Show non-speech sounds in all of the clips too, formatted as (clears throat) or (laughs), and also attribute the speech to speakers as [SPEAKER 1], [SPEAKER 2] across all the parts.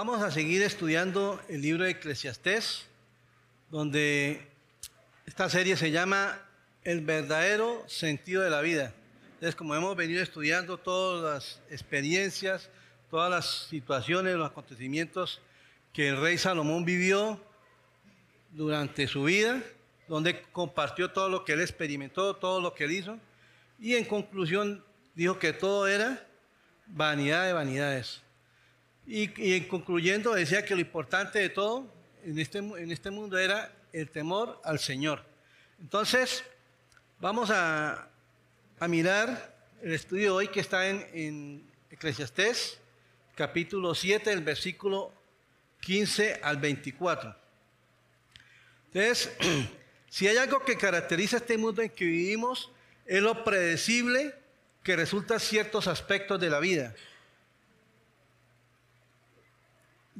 [SPEAKER 1] Vamos a seguir estudiando el libro de Eclesiastés, donde esta serie se llama El verdadero sentido de la vida. Entonces, como hemos venido estudiando todas las experiencias, todas las situaciones, los acontecimientos que el rey Salomón vivió durante su vida, donde compartió todo lo que él experimentó, todo lo que él hizo, y en conclusión dijo que todo era vanidad de vanidades. Y, en concluyendo decía que lo importante de todo en este, en este mundo era el temor al Señor. Entonces, vamos a, a mirar el estudio de hoy que está en, en Eclesiastés, capítulo 7, el versículo 15 al 24. Entonces, (clears throat) si hay algo que caracteriza este mundo en que vivimos, es lo predecible que resulta ciertos aspectos de la vida.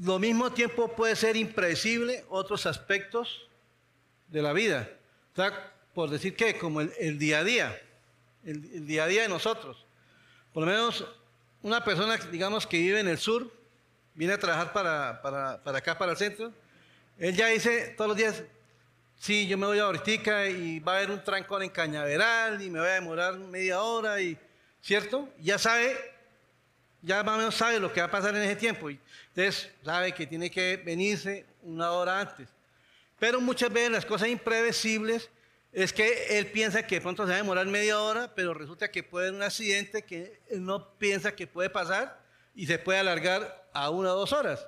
[SPEAKER 1] Lo mismo tiempo puede ser impredecible otros aspectos de la vida. Por decir que, como el, día a día, el, día a día de nosotros. Por lo menos una persona, digamos, que vive en el sur, viene a trabajar para, para acá, para el centro, él ya dice todos los días, sí, yo me voy a Hortica y va a haber un trancón en Cañaveral y me voy a demorar media hora, y, ¿cierto? Ya sabe ya más o menos sabe lo que va a pasar en ese tiempo. Entonces sabe que tiene que venirse una hora antes. Pero muchas veces las cosas imprevisibles es que él piensa que de pronto se va a demorar media hora, pero resulta que puede haber un accidente que él no piensa que puede pasar y se puede alargar a una o dos horas.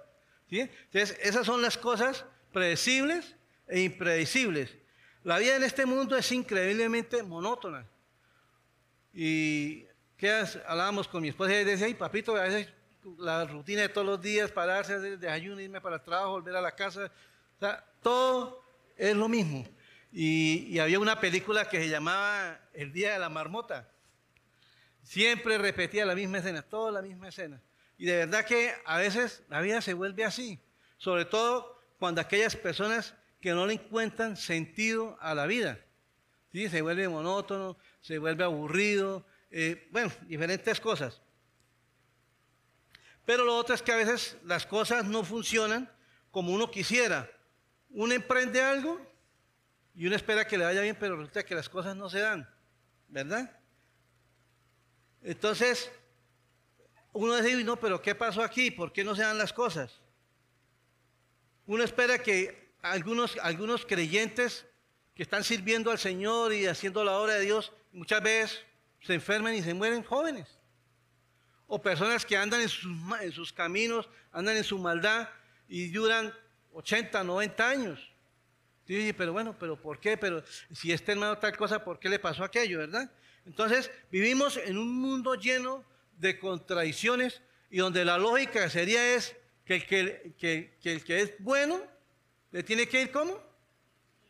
[SPEAKER 1] ¿sí? Entonces, esas son las cosas predecibles e impredecibles. La vida en este mundo es increíblemente monótona. Y que hablábamos con mi esposa y decía, ay papito, a veces la rutina de todos los días, pararse, hacer desayuno, irme para el trabajo, volver a la casa, o sea, todo es lo mismo. Y, había una película que se llamaba El Día de la Marmota. Siempre repetía la misma escena, toda la misma escena. Y de verdad que a veces la vida se vuelve así, sobre todo cuando aquellas personas que no le encuentran sentido a la vida. ¿sí? Se vuelve monótono, se vuelve aburrido, eh, bueno, diferentes cosas. Pero lo otro es que a veces las cosas no funcionan como uno quisiera. Uno emprende algo y uno espera que le vaya bien, pero resulta que las cosas no se dan, ¿verdad? Entonces, uno dice, no, pero ¿qué pasó aquí? ¿Por qué no se dan las cosas? Uno espera que algunos, algunos creyentes que están sirviendo al Señor y haciendo la obra de Dios, muchas veces se enferman y se mueren jóvenes. O personas que andan en sus, caminos, andan en su maldad y duran 80, 90 años. Y pero bueno, pero ¿por qué? Pero si este hermano tal cosa, ¿por qué le pasó aquello, verdad? Entonces, vivimos en un mundo lleno de contradicciones y donde la lógica sería es que el que, que el que es bueno le tiene que ir como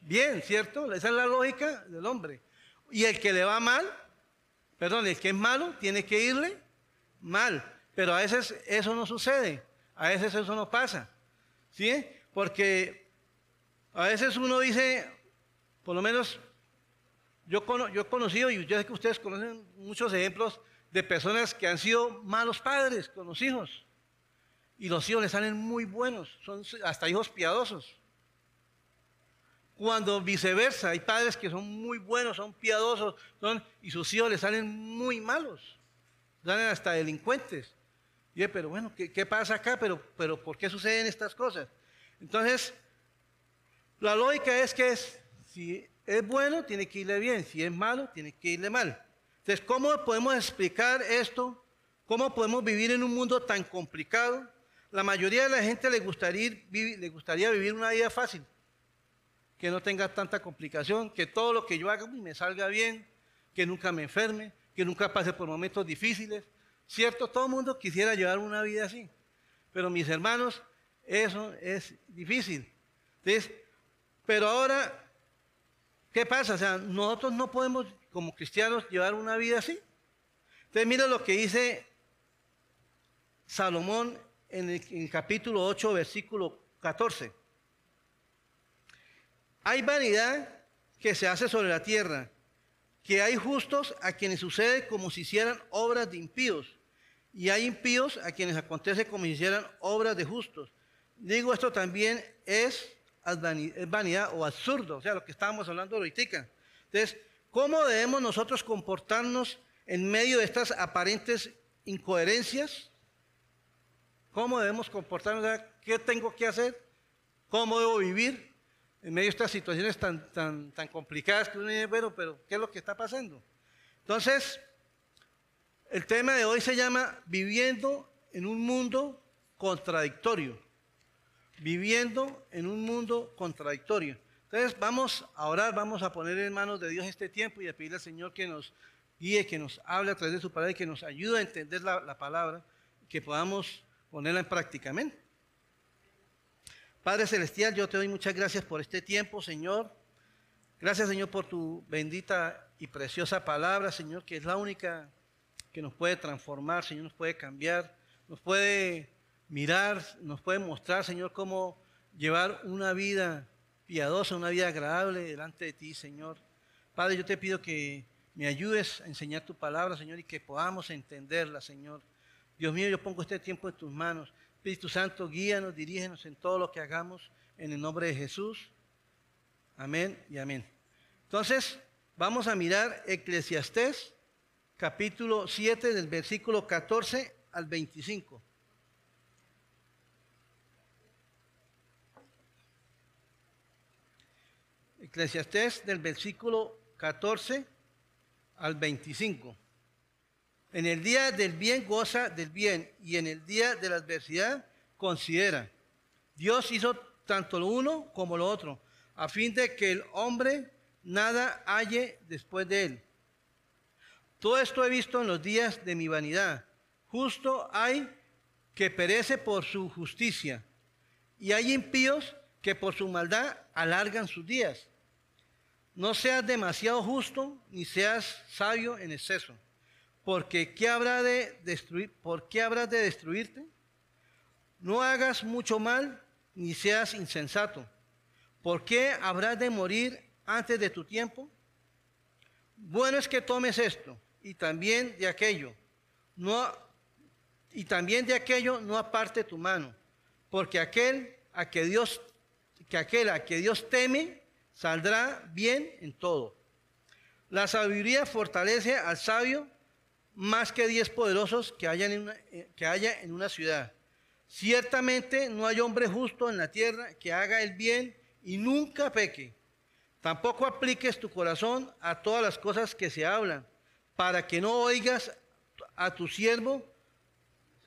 [SPEAKER 1] bien, ¿cierto? Esa es la lógica del hombre. Y el que le va mal, Perdón, el que es malo tiene que irle mal. Pero a veces eso no sucede. A veces eso no pasa. ¿Sí? Porque a veces uno dice, por lo menos yo, he conocido, y yo sé que ustedes conocen muchos ejemplos de personas que han sido malos padres con los hijos. Y los hijos les salen muy buenos, son hasta hijos piadosos. Cuando viceversa, hay padres que son muy buenos, son piadosos, y sus hijos les salen muy malos, salen hasta delincuentes. Y pero bueno, ¿qué, pasa acá? Pero, pero ¿por qué suceden estas cosas? Entonces, la lógica es que es, si es bueno, tiene que irle bien, si es malo, tiene que irle mal. Entonces, ¿cómo podemos explicar esto? ¿Cómo podemos vivir en un mundo tan complicado? La mayoría de la gente le gustaría vivir una vida fácil que no tenga tanta complicación, que todo lo que yo haga me salga bien, que nunca me enferme, que nunca pase por momentos difíciles. Cierto, todo el mundo quisiera llevar una vida así, pero mis hermanos, eso es difícil. Entonces, pero ahora, ¿qué pasa? O sea, nosotros no podemos, como cristianos, llevar una vida así. Entonces, mira lo que dice Salomón en el, capítulo 8, versículo 14. Hay vanidad que se hace sobre la tierra, que hay justos a quienes sucede como si hicieran obras de impíos, y hay impíos a quienes acontece como si hicieran obras de justos. Digo, esto también es vanidad o absurdo, o sea, lo que estábamos hablando ahorita. Entonces, ¿cómo debemos nosotros comportarnos en medio de estas aparentes incoherencias? ¿Cómo debemos comportarnos? ¿Qué tengo que hacer? ¿Cómo debo vivir en medio de estas situaciones tan, tan, tan complicadas que uno dice, bueno, pero ¿qué es lo que está pasando? Entonces, el tema de hoy se llama Viviendo en un mundo contradictorio. Viviendo en un mundo contradictorio. Entonces vamos a orar, vamos a poner en manos de Dios este tiempo y a pedirle al Señor que nos guíe, que nos hable a través de su palabra y que nos ayude a entender la, la palabra, que podamos ponerla en práctica. Padre Celestial, yo te doy muchas gracias por este tiempo, Señor. Gracias, Señor, por tu bendita y preciosa palabra, Señor, que es la única que nos puede transformar, Señor, nos puede cambiar, nos puede mirar, nos puede mostrar, Señor, cómo llevar una vida piadosa, una vida agradable delante de ti, Señor. Padre, yo te pido que me ayudes a enseñar tu palabra, Señor, y que podamos entenderla, Señor. Dios mío, yo pongo este tiempo en tus manos. Espíritu Santo, guíanos, dirígenos en todo lo que hagamos en el nombre de Jesús. Amén y amén. Entonces, vamos a mirar Eclesiastés capítulo 7 del versículo 14 al 25. Eclesiastés del versículo 14 al 25. En el día del bien goza del bien y en el día de la adversidad considera. Dios hizo tanto lo uno como lo otro, a fin de que el hombre nada halle después de él. Todo esto he visto en los días de mi vanidad. Justo hay que perece por su justicia, y hay impíos que por su maldad alargan sus días. No seas demasiado justo, ni seas sabio en exceso, porque ¿qué habrá de destruir? ¿Por qué habrás de destruirte? No hagas mucho mal, ni seas insensato. ¿Por qué habrás de morir antes de tu tiempo? Bueno es que tomes esto y también de aquello. Y también de aquello no aparte tu mano, porque aquel a que Dios, que aquel a que Dios teme, saldrá bien en todo. La sabiduría fortalece al sabio más que diez poderosos eh, que haya en una ciudad. Ciertamente no hay hombre justo en la tierra que haga el bien y nunca peque. Tampoco apliques tu corazón a todas las cosas que se hablan para que no oigas a tu siervo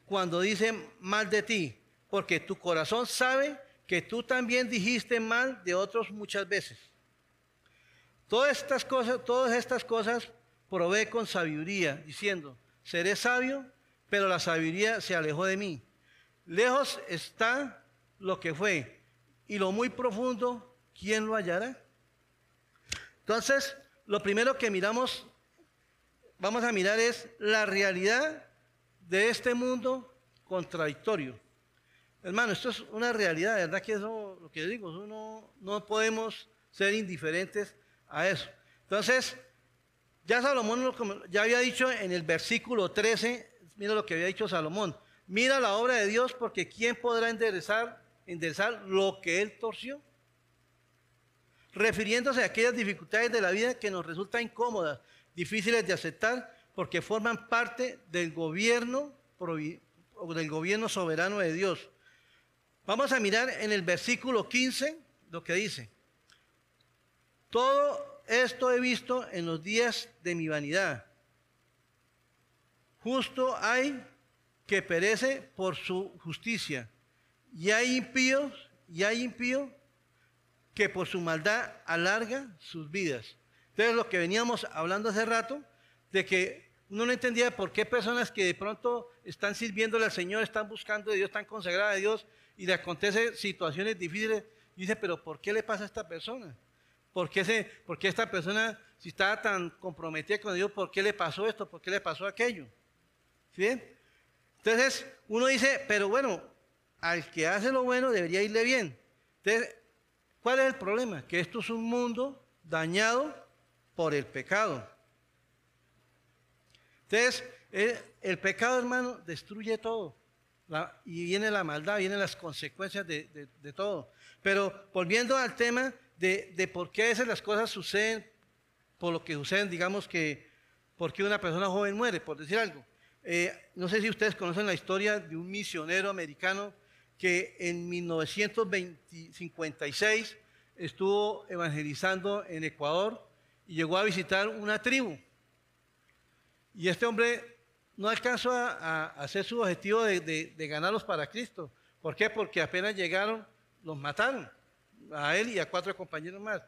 [SPEAKER 1] cuando dice mal de ti, porque tu corazón sabe que tú también dijiste mal de otros muchas veces. Todas estas cosas, todas estas cosas probé con sabiduría, diciendo, seré sabio, pero la sabiduría se alejó de mí. Lejos está lo que fue, y lo muy profundo, ¿quién lo hallará? Entonces, lo primero que miramos vamos a mirar es la realidad de este mundo contradictorio. Hermano, esto es una realidad, ¿verdad? Que eso, lo que digo, no, no podemos ser indiferentes a eso. Entonces, ya Salomón ya había dicho en el versículo 13, mira lo que había dicho Salomón, mira la obra de Dios porque ¿quién podrá enderezar, enderezar lo que él torció? Refiriéndose a aquellas dificultades de la vida que nos resultan incómodas, difíciles de aceptar porque forman parte del gobierno del gobierno soberano de Dios. Vamos a mirar en el versículo 15 lo que dice. Todo esto he visto en los días de mi vanidad. Justo hay que perece por su justicia. Y hay impíos, y hay impíos que por su maldad alarga sus vidas. Entonces, lo que veníamos hablando hace rato, de que uno no entendía por qué personas que de pronto están sirviéndole al Señor, están buscando de Dios, están consagradas a Dios, y le acontecen situaciones difíciles, dice, pero ¿por qué le pasa a esta persona? ¿Por qué, se, ¿Por qué esta persona, si estaba tan comprometida con Dios, por qué le pasó esto? ¿Por qué le pasó aquello? ¿Sí? Entonces, uno dice, pero bueno, al que hace lo bueno debería irle bien. Entonces, ¿cuál es el problema? Que esto es un mundo dañado por el pecado. Entonces, El, pecado, hermano, destruye todo. y viene la maldad, vienen las consecuencias de, todo. Pero volviendo al tema de, por qué a veces las cosas suceden, por lo que suceden, digamos que, por qué una persona joven muere, por decir algo. Eh, no sé si ustedes conocen la historia de un misionero americano que en 1956 estuvo evangelizando en Ecuador y llegó a visitar una tribu. Y este hombre no alcanzó a, hacer su objetivo de, ganarlos para Cristo. ¿Por qué? Porque apenas llegaron, los mataron, a él y a cuatro compañeros más.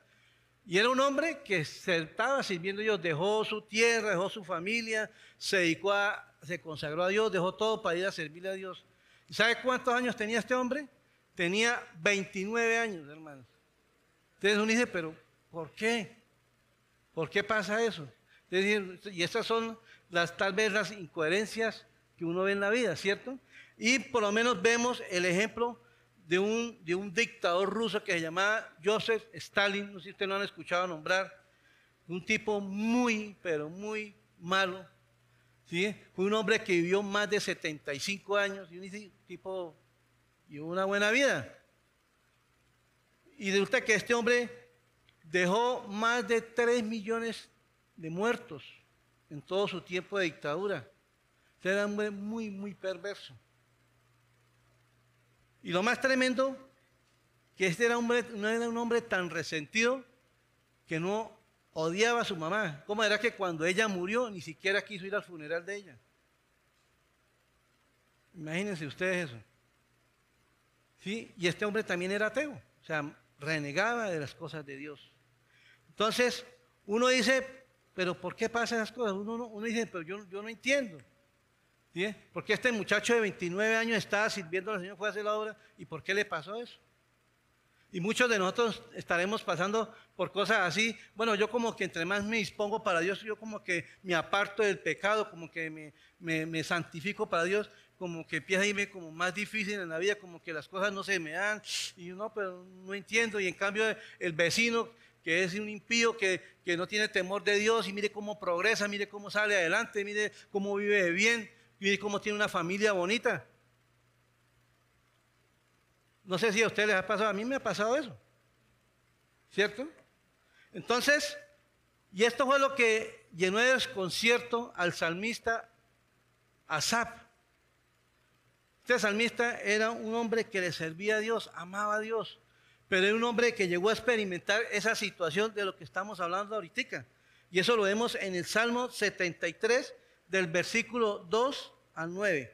[SPEAKER 1] Y era un hombre que se estaba sirviendo a Dios, dejó su tierra, dejó su familia, se dedicó a, se consagró a Dios, dejó todo para ir a servirle a Dios. ¿Y sabe cuántos años tenía este hombre? Tenía 29 años, hermanos. Entonces uno dice, pero ¿por qué? ¿Por qué pasa eso? y estas son las, tal vez las incoherencias que uno ve en la vida, ¿cierto? Y por lo menos vemos el ejemplo de un, de un dictador ruso que se llamaba Joseph Stalin, no sé si ustedes lo han escuchado nombrar, un tipo muy, pero muy malo, ¿sí? Fue un hombre que vivió más de 75 años y un tipo y una buena vida. Y resulta que este hombre dejó más de 3 millones de muertos en todo su tiempo de dictadura. Era un hombre muy, muy perverso. Y lo más tremendo, que este era, hombre, no era un hombre tan resentido que no odiaba a su mamá. ¿Cómo era que cuando ella murió ni siquiera quiso ir al funeral de ella? Imagínense ustedes eso. ¿Sí? Y este hombre también era ateo, o sea, renegaba de las cosas de Dios. Entonces, uno dice, pero ¿por qué pasan esas cosas? Uno, uno dice, pero yo, yo no entiendo. ¿Sí? Porque este muchacho de 29 años estaba sirviendo al Señor, fue a hacer la obra, ¿y por qué le pasó eso? Y muchos de nosotros estaremos pasando por cosas así. Bueno, yo como que entre más me dispongo para Dios, yo como que me aparto del pecado, como que me, santifico para Dios, como que empieza a irme como más difícil en la vida, como que las cosas no se me dan. Y yo no, pero no entiendo. Y en cambio el vecino que es un impío que, no tiene temor de Dios y mire cómo progresa, mire cómo sale adelante, mire cómo vive bien, mire cómo tiene una familia bonita. No sé si a ustedes les ha pasado, a mí me ha pasado eso. ¿Cierto? Entonces, y esto fue lo que llenó de desconcierto al salmista Asap. Este salmista era un hombre que le servía a Dios, amaba a Dios. Pero era un hombre que llegó a experimentar esa situación de lo que estamos hablando ahorita. Y eso lo vemos en el Salmo 73, del versículo 2 al 9.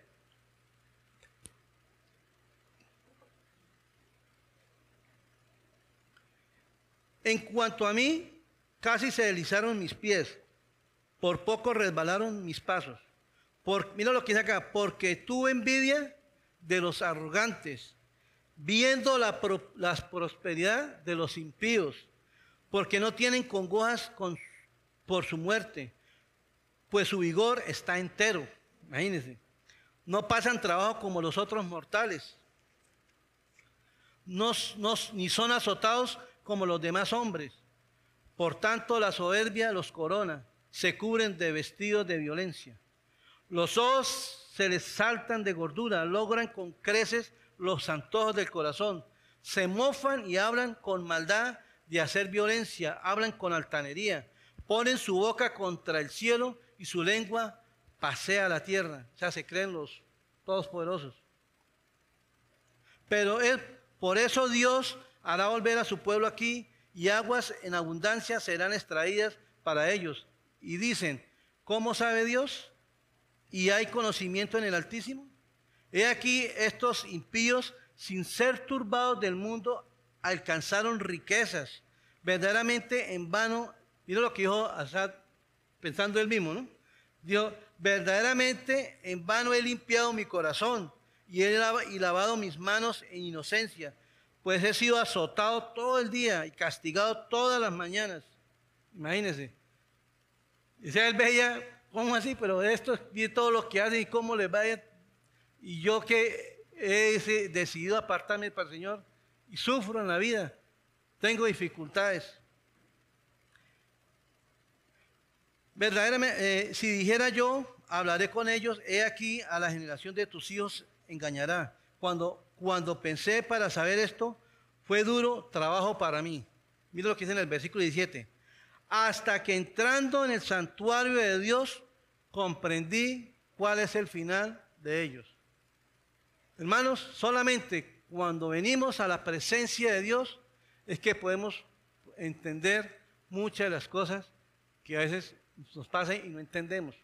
[SPEAKER 1] En cuanto a mí, casi se deslizaron mis pies, por poco resbalaron mis pasos. Por, mira lo que dice acá, porque tuve envidia de los arrogantes viendo la, prosperidad de los impíos, porque no tienen congojas por su muerte, pues su vigor está entero. Imagínense. No pasan trabajo como los otros mortales, ni son azotados como los demás hombres. Por tanto, la soberbia los corona, se cubren de vestidos de violencia. Los ojos se les saltan de gordura, logran con creces los antojos del corazón. Se mofan y hablan con maldad de hacer violencia, hablan con altanería, ponen su boca contra el cielo y su lengua pasea la tierra. Sea, se creen los todos poderosos. Pero él, por eso Dios hará volver a su pueblo aquí y aguas en abundancia serán extraídas para ellos. Y dicen, ¿cómo sabe Dios? ¿Y hay conocimiento en el Altísimo? He aquí estos impíos, sin ser turbados del mundo, alcanzaron riquezas. Verdaderamente en vano, mira lo que dijo Asad, pensando él mismo, ¿no? Dijo, verdaderamente en vano he limpiado mi corazón y he lavado mis manos en inocencia, pues he sido azotado todo el día y castigado todas las mañanas. Imagínense. Dice él veía, ¿cómo así? Pero esto es todo lo que hacen y cómo les vaya y yo que he decidido apartarme para el Señor y sufro en la vida, tengo dificultades. Verdaderamente, eh, si dijera yo, hablaré con ellos, he aquí a la generación de tus hijos engañará. Cuando, cuando pensé para saber esto, fue duro trabajo para mí. Mira lo que dice en el versículo 17. Hasta que entrando en el santuario de Dios, comprendí cuál es el final de ellos. Hermanos, solamente cuando venimos a la presencia de Dios es que podemos entender muchas de las cosas que a veces nos pasan y no entendemos.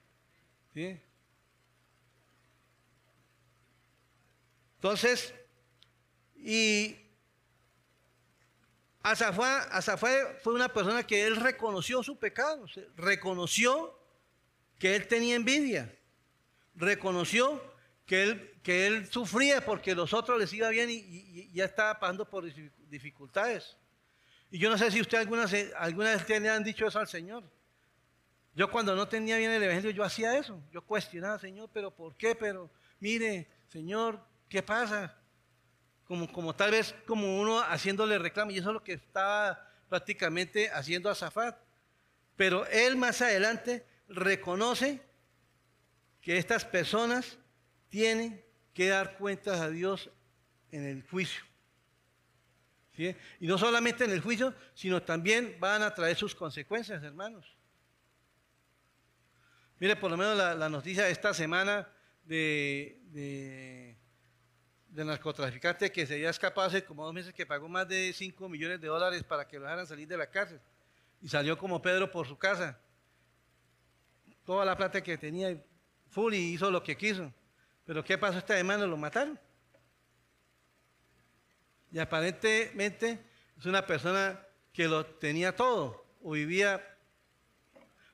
[SPEAKER 1] Entonces, y Azafá, fue una persona que él reconoció su pecado, reconoció que él tenía envidia, reconoció que él, que él sufría porque los otros les iba bien y, ya estaba pasando por dificultades. Y yo no sé si usted alguna, alguna vez le han dicho eso al Señor. Yo cuando no tenía bien el Evangelio, yo hacía eso. Yo cuestionaba, Señor, pero ¿por qué? Pero mire, Señor, ¿qué pasa? Como, tal vez como uno haciéndole reclamo. Y eso es lo que estaba prácticamente haciendo a Zafat. Pero él más adelante reconoce que estas personas tienen que dar cuentas a Dios en el juicio. Y no solamente en el juicio, sino también van a traer sus consecuencias, hermanos. Mire, por lo menos la, noticia de esta semana de, narcotraficante que se había escapado hace como dos meses que pagó más de 5 millones de dólares para que lo dejaran salir de la cárcel. Y salió como Pedro por su casa. Toda la plata que tenía, full y hizo lo que quiso. Pero ¿qué pasó esta semana? Lo mataron. Y aparentemente es una persona que lo tenía todo o vivía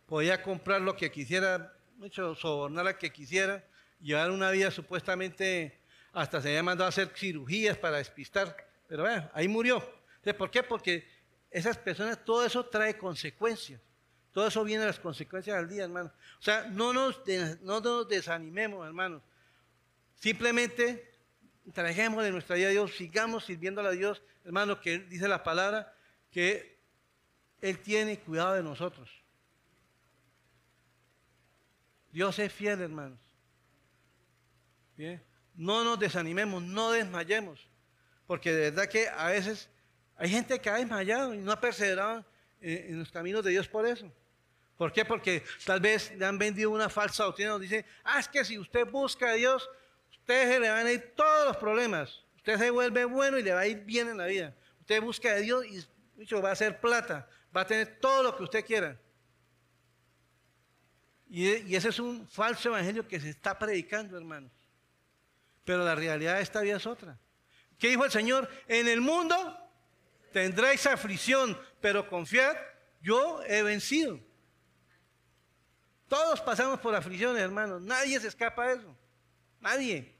[SPEAKER 1] podía comprar lo que quisiera, mucho sobornar a que quisiera, llevar una vida supuestamente, hasta se había mandado a hacer cirugías para despistar, pero bueno, ahí murió. ¿Por qué? Porque esas personas, todo eso trae consecuencias. Todo eso viene a las consecuencias del día, hermano. O sea, no nos, no nos desanimemos, hermanos. Simplemente trajemos de nuestra vida a Dios, sigamos sirviéndole a Dios, hermano, que dice la palabra, que Él tiene cuidado de nosotros. Dios es fiel, hermanos. No nos desanimemos, no desmayemos, porque de verdad que a veces hay gente que ha desmayado y no ha perseverado en, los caminos de Dios por eso. ¿Por qué? Porque tal vez le han vendido una falsa doctrina. Nos dice, ah, es que si usted busca a Dios, usted se le van a ir todos los problemas. Usted se vuelve bueno y le va a ir bien en la vida. Usted busca a Dios y va a hacer plata, va a tener todo lo que usted quiera. Y, ese es un falso evangelio que se está predicando, hermanos. Pero la realidad de esta vida es otra. ¿Qué dijo el Señor? En el mundo tendréis aflicción, pero confiad, yo he vencido. Todos pasamos por aflicciones, hermanos. Nadie se escapa de eso. Nadie.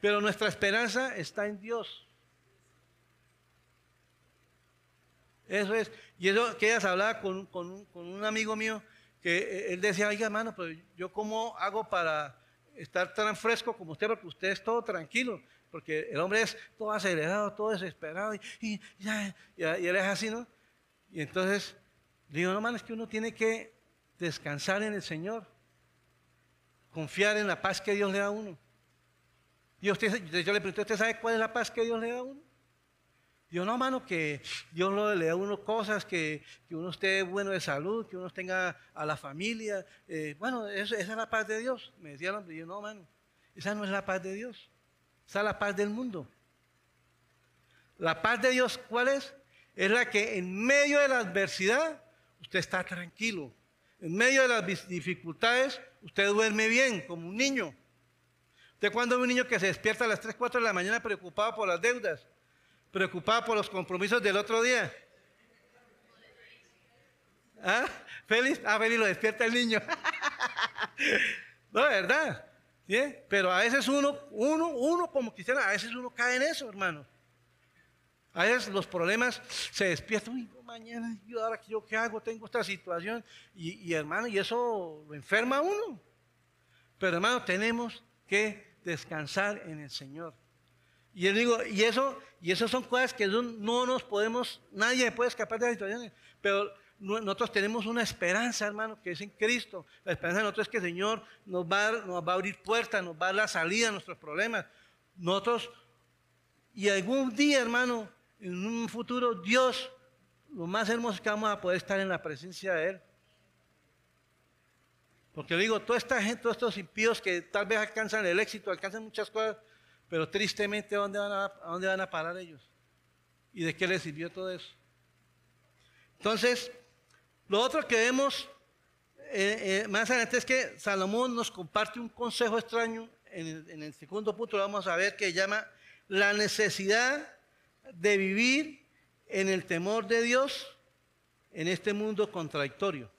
[SPEAKER 1] Pero nuestra esperanza está en Dios. Eso es. Y eso que ellas hablaba con, con un amigo mío que eh, él decía, oiga hermano, pero yo cómo hago para estar tan fresco como usted, porque usted es todo tranquilo, porque el hombre es todo acelerado, todo desesperado, y, ya, y, él es así, ¿no? Y entonces, digo, no, hermano, es que uno tiene que descansar en el Señor, confiar en la paz que Dios le da a uno. Y usted, yo le pregunté, ¿usted sabe cuál es la paz que Dios le da a uno? Yo no, mano, que Dios le da a uno cosas, que, uno esté bueno de salud, que uno tenga a la familia. Eh, bueno, esa es la paz de Dios. Me decía el hombre, yo no, mano, esa no es la paz de Dios. Esa es la paz del mundo. La paz de Dios, ¿cuál es? Es la que en medio de la adversidad usted está tranquilo. En medio de las dificultades usted duerme bien, como un niño. Usted cuando ve un niño que se despierta a las 3, 4 de la mañana preocupado por las deudas, preocupada por los compromisos del otro día. ¿Ah? Félix, ah, Félix lo despierta el niño. (laughs) no, ¿verdad? ¿Sí? Pero a veces uno, uno, uno como quisiera, a veces uno cae en eso, hermano. A veces los problemas se despiertan, uy, mañana, yo ahora yo qué hago, tengo esta situación, y, y hermano, y eso lo enferma a uno. Pero hermano, tenemos que descansar en el Señor. Y yo digo, y eso, y eso son cosas que no nos podemos, nadie puede escapar de las situaciones. Pero nosotros tenemos una esperanza, hermano, que es en Cristo. La esperanza de nosotros es que el Señor nos va, nos va a abrir puertas, nos va a dar la salida a nuestros problemas. Nosotros, y algún día, hermano, en un futuro, Dios, lo más hermoso es que vamos a poder estar en la presencia de Él. Porque digo, toda esta gente, todos estos impíos que tal vez alcanzan el éxito, alcanzan muchas cosas, pero tristemente, ¿a dónde van a, dónde van a parar ellos? ¿Y de qué les sirvió todo eso? Entonces, lo otro que vemos eh, eh, más adelante es que Salomón nos comparte un consejo extraño. En el, en el segundo punto lo vamos a ver que llama la necesidad de vivir en el temor de Dios en este mundo contradictorio.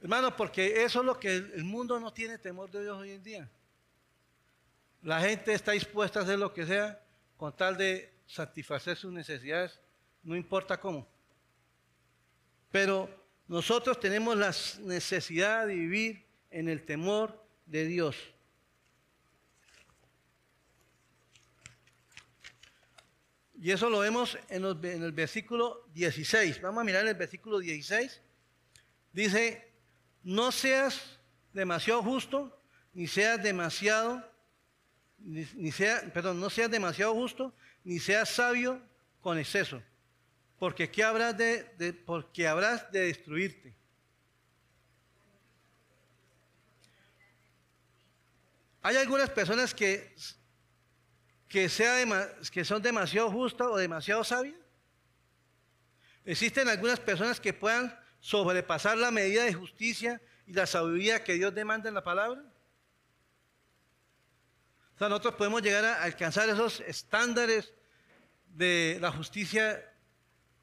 [SPEAKER 1] Hermano, porque eso es lo que el mundo no tiene temor de Dios hoy en día. La gente está dispuesta a hacer lo que sea con tal de satisfacer sus necesidades, no importa cómo. Pero nosotros tenemos la necesidad de vivir en el temor de Dios. Y eso lo vemos en, en, el versículo 16. Vamos a mirar el versículo 16. Dice, no seas demasiado justo, ni seas demasiado, ni, sea, perdón, no seas demasiado justo, ni seas sabio con exceso, porque ¿qué habrás de, porque habrás de destruirte. Hay algunas personas que, que, que son demasiado justas o demasiado sabias. Existen algunas personas que puedan sobrepasar la medida de justicia y la sabiduría que Dios demanda en la palabra? O sea, nosotros podemos llegar a alcanzar esos estándares de la justicia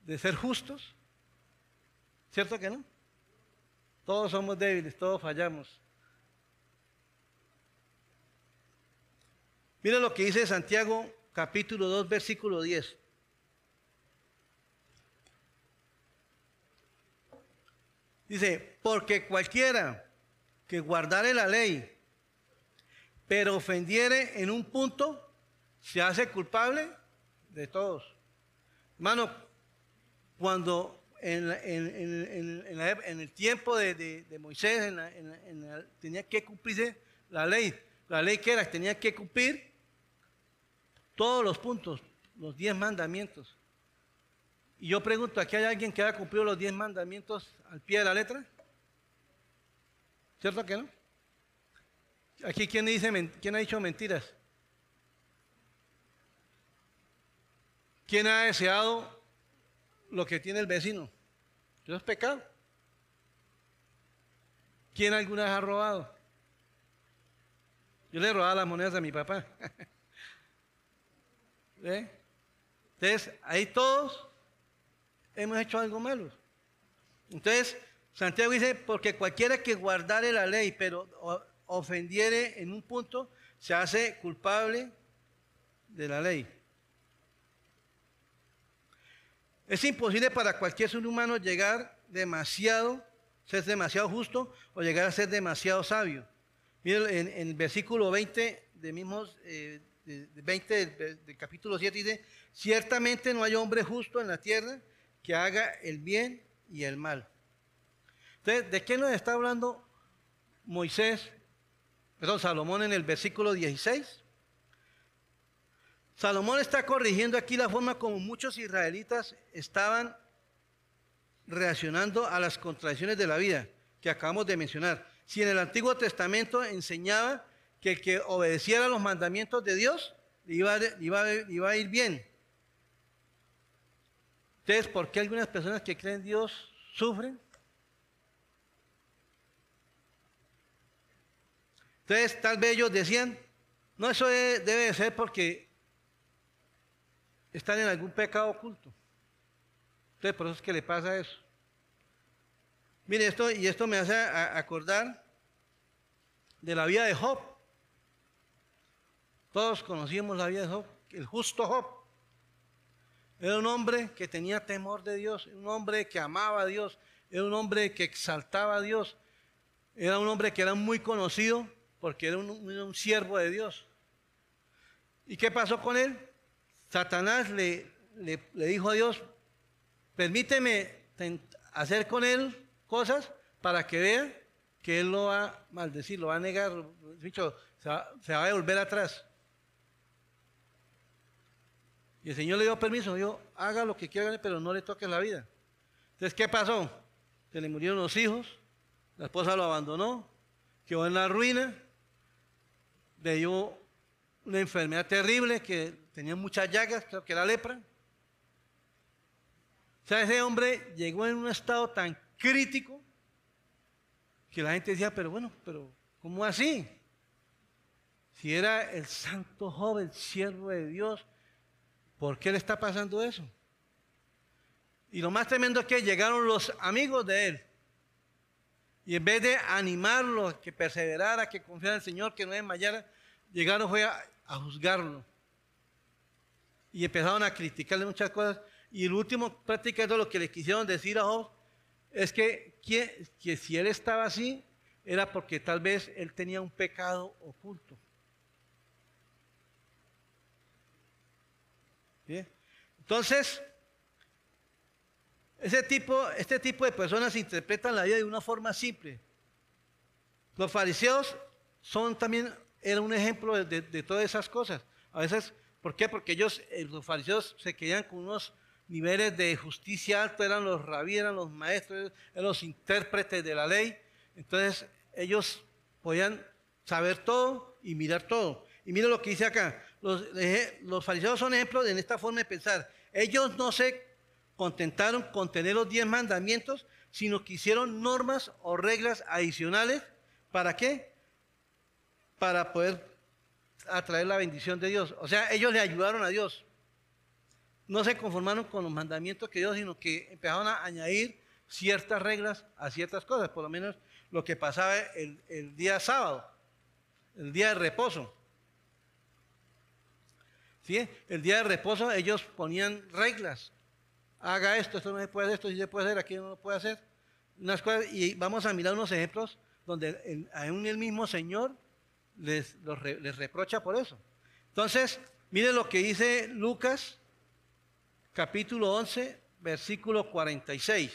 [SPEAKER 1] de ser justos. ¿Cierto que no? Todos somos débiles, todos fallamos. Mira lo que dice Santiago capítulo 2 versículo 10. Dice, porque cualquiera que guardare la ley, pero ofendiere en un punto, se hace culpable de todos. Hermano, cuando en, el tiempo de, Moisés tenía que cumplirse la ley, la ley que era, tenía que cumplir todos los puntos, los diez mandamientos. Y yo pregunto, ¿aquí hay alguien que haya cumplido los diez mandamientos al pie de la letra? ¿Cierto que no? Aquí, ¿quién, dice, quién ha dicho mentiras? ¿Quién ha deseado lo que tiene el vecino? Eso es pecado. ¿Quién alguna vez ha robado? Yo le he robado las monedas a mi papá. (laughs) ¿Eh? Entonces, ahí todos hemos hecho algo malo. Entonces, Santiago dice, porque cualquiera que guardare la ley, pero ofendiere en un punto, se hace culpable de la ley. Es imposible para cualquier ser humano llegar demasiado, ser demasiado justo o llegar a ser demasiado sabio. Miren, en, el versículo 20 de mismos, eh, 20 del capítulo 7 dice, ciertamente no hay hombre justo en la tierra, que haga el bien y el mal. Entonces, ¿de qué nos está hablando Moisés, perdón, Salomón en el versículo 16? Salomón está corrigiendo aquí la forma como muchos israelitas estaban reaccionando a las contradicciones de la vida que acabamos de mencionar. Si en el Antiguo Testamento enseñaba que el que obedeciera los mandamientos de Dios iba, iba, iba a ir bien, entonces, ¿por qué algunas personas que creen en Dios sufren? Entonces, tal vez ellos decían, no, eso debe, de ser porque están en algún pecado oculto. Entonces, por eso es que le pasa eso. Mire esto, y esto me hace acordar de la vida de Job. Todos conocíamos la vida de Job, el justo Job. Era un hombre que tenía temor de Dios, un hombre que amaba a Dios, era un hombre que exaltaba a Dios, era un hombre que era muy conocido porque era un, siervo de Dios. ¿Y qué pasó con él? Satanás le, dijo a Dios, permíteme hacer con él cosas para que vea que él lo va a maldecir, lo va a negar, dicho, se va, se va a volver atrás. Y el Señor le dio permiso, dijo, haga lo que quiera, pero no le toques la vida. Entonces, ¿qué pasó? Se le murieron los hijos, la esposa lo abandonó, quedó en la ruina, le dio una enfermedad terrible que tenía muchas llagas, creo que era lepra. O sea, ese hombre llegó en un estado tan crítico que la gente decía, pero bueno, pero ¿cómo así? Si era el santo joven, siervo de Dios, ¿por qué le está pasando eso? Y lo más tremendo es que llegaron los amigos de él. Y en vez de animarlo, que perseverara, que confiara en el Señor, que no desmayara, llegaron fue a, juzgarlo. Y empezaron a criticarle muchas cosas. Y el último, prácticamente lo que le quisieron decir a Job es que, que si él estaba así, era porque tal vez él tenía un pecado oculto. Entonces, ese tipo, este tipo de personas interpretan la vida de una forma simple. Los fariseos son también, un ejemplo de, todas esas cosas. A veces, ¿por qué? Porque ellos, eh, los fariseos se quedaban con unos niveles de justicia altos, eran los rabí, eran los maestros, eran los intérpretes de la ley. Entonces, ellos podían saber todo y mirar todo. Y mira lo que dice acá. Los, fariseos son ejemplos en esta forma de pensar. Ellos no se contentaron con tener los diez mandamientos, sino que hicieron normas o reglas adicionales. ¿Para qué? Para poder atraer la bendición de Dios. O sea, ellos le ayudaron a Dios. No se conformaron con los mandamientos que Dios, sino que empezaron a añadir ciertas reglas a ciertas cosas, por lo menos lo que pasaba el día sábado, el día de reposo. El día de reposo ellos ponían reglas, haga esto, esto no se puede hacer, esto sí se puede hacer, aquí no lo puede hacer. Y vamos a mirar unos ejemplos donde aún el mismo Señor les, reprocha por eso. Entonces, miren lo que dice Lucas, capítulo 11, versículo 46.